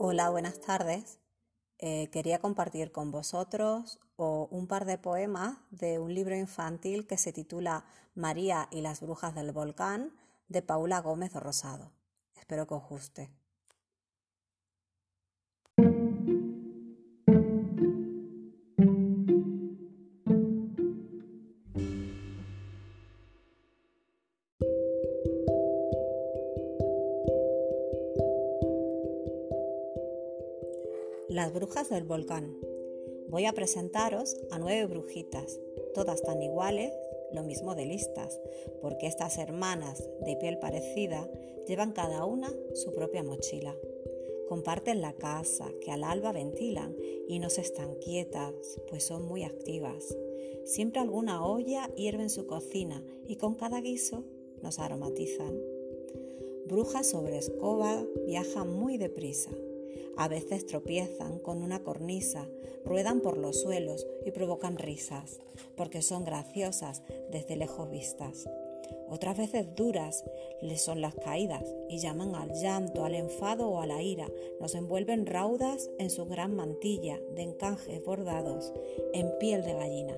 Hola, buenas tardes. Eh, quería compartir con vosotros un par de poemas de un libro infantil que se titula María y las brujas del volcán de Paula Gómez Rosado. Espero que os guste. Las brujas del volcán. Voy a presentaros a nueve brujitas, todas tan iguales, lo mismo de listas, porque estas hermanas de piel parecida llevan cada una su propia mochila. Comparten la casa, que al alba ventilan y no se están quietas, pues son muy activas. Siempre alguna olla hierve en su cocina y con cada guiso nos aromatizan. Brujas sobre escoba viajan muy deprisa a veces tropiezan con una cornisa, ruedan por los suelos y provocan risas, porque son graciosas desde lejos vistas. Otras veces duras les son las caídas y llaman al llanto, al enfado o a la ira. Nos envuelven raudas en su gran mantilla de encajes bordados en piel de gallina.